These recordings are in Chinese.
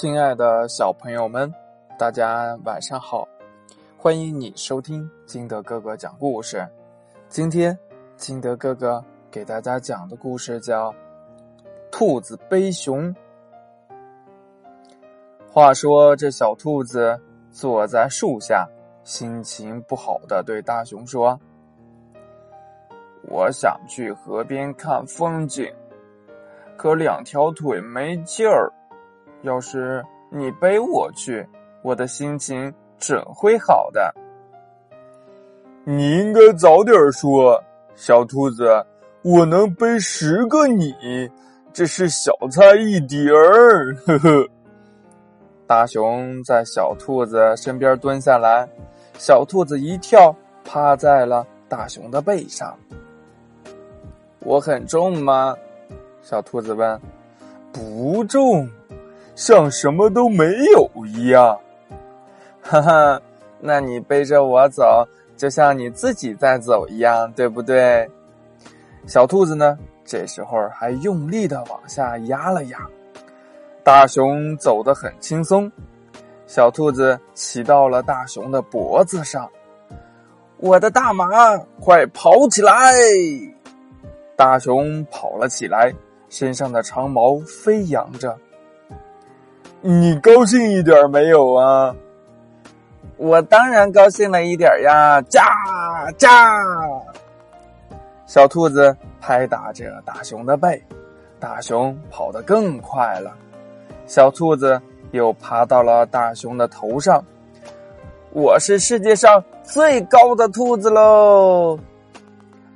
亲爱的小朋友们，大家晚上好！欢迎你收听金德哥哥讲故事。今天，金德哥哥给大家讲的故事叫《兔子背熊》。话说，这小兔子坐在树下，心情不好的对大熊说：“我想去河边看风景，可两条腿没劲儿。”要是你背我去，我的心情准会好的。你应该早点说，小兔子，我能背十个你，这是小菜一碟儿。呵呵。大熊在小兔子身边蹲下来，小兔子一跳，趴在了大熊的背上。我很重吗？小兔子问。不重。像什么都没有一样，哈哈，那你背着我走，就像你自己在走一样，对不对？小兔子呢，这时候还用力的往下压了压。大熊走得很轻松，小兔子骑到了大熊的脖子上。我的大马，快跑起来！大熊跑了起来，身上的长毛飞扬着。你高兴一点没有啊？我当然高兴了一点呀！驾驾！小兔子拍打着大熊的背，大熊跑得更快了。小兔子又爬到了大熊的头上。我是世界上最高的兔子喽！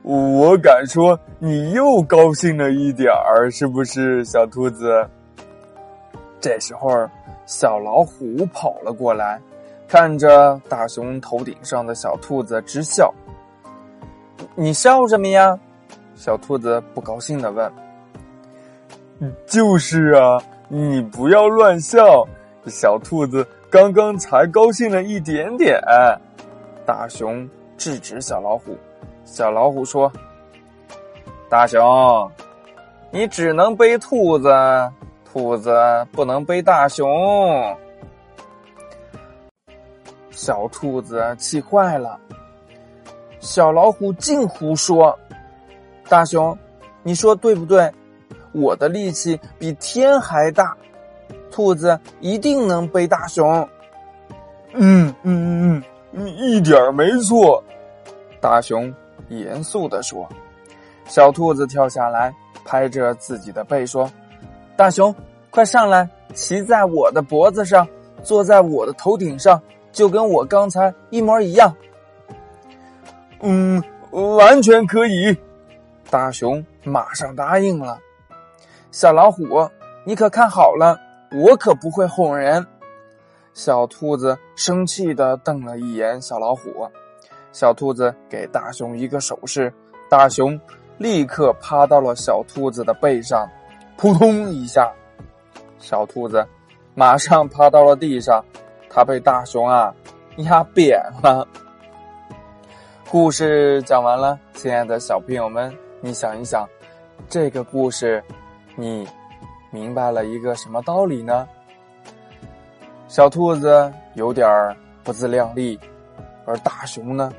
我敢说，你又高兴了一点儿，是不是，小兔子？这时候，小老虎跑了过来，看着大熊头顶上的小兔子直笑。你笑什么呀？小兔子不高兴的问。就是啊，你不要乱笑。小兔子刚刚才高兴了一点点。大熊制止小老虎。小老虎说：“大熊，你只能背兔子。”兔子不能背大熊，小兔子气坏了。小老虎净胡说，大熊，你说对不对？我的力气比天还大，兔子一定能背大熊。嗯嗯嗯嗯，一点没错。大熊严肃的说。小兔子跳下来，拍着自己的背说。大熊，快上来，骑在我的脖子上，坐在我的头顶上，就跟我刚才一模一样。嗯，完全可以。大熊马上答应了。小老虎，你可看好了，我可不会哄人。小兔子生气的瞪了一眼小老虎。小兔子给大熊一个手势，大熊立刻趴到了小兔子的背上。扑通一下，小兔子马上趴到了地上，它被大熊啊压扁了。故事讲完了，亲爱的小朋友们，你想一想，这个故事你明白了一个什么道理呢？小兔子有点不自量力，而大熊呢，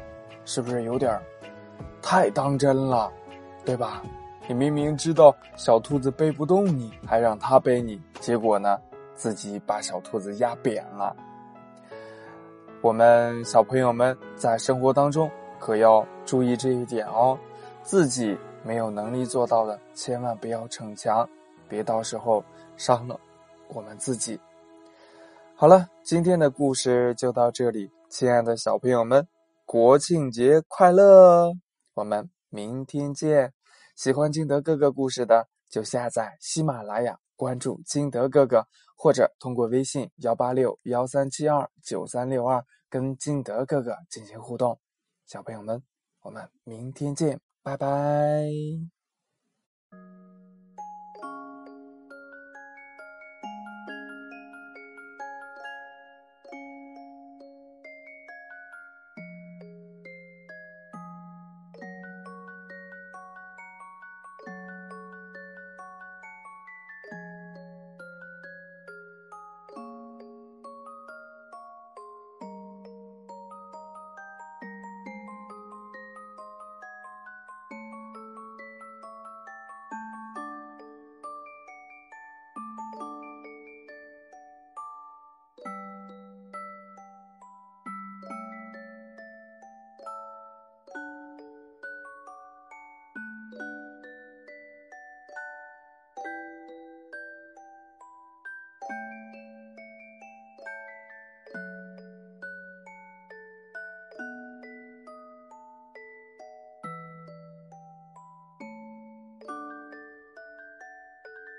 是不是有点太当真了，对吧？你明明知道小兔子背不动你，还让它背你，结果呢，自己把小兔子压扁了。我们小朋友们在生活当中可要注意这一点哦，自己没有能力做到的，千万不要逞强，别到时候伤了我们自己。好了，今天的故事就到这里，亲爱的小朋友们，国庆节快乐！我们明天见。喜欢金德哥哥故事的，就下载喜马拉雅，关注金德哥哥，或者通过微信幺八六幺三七二九三六二跟金德哥哥进行互动。小朋友们，我们明天见，拜拜。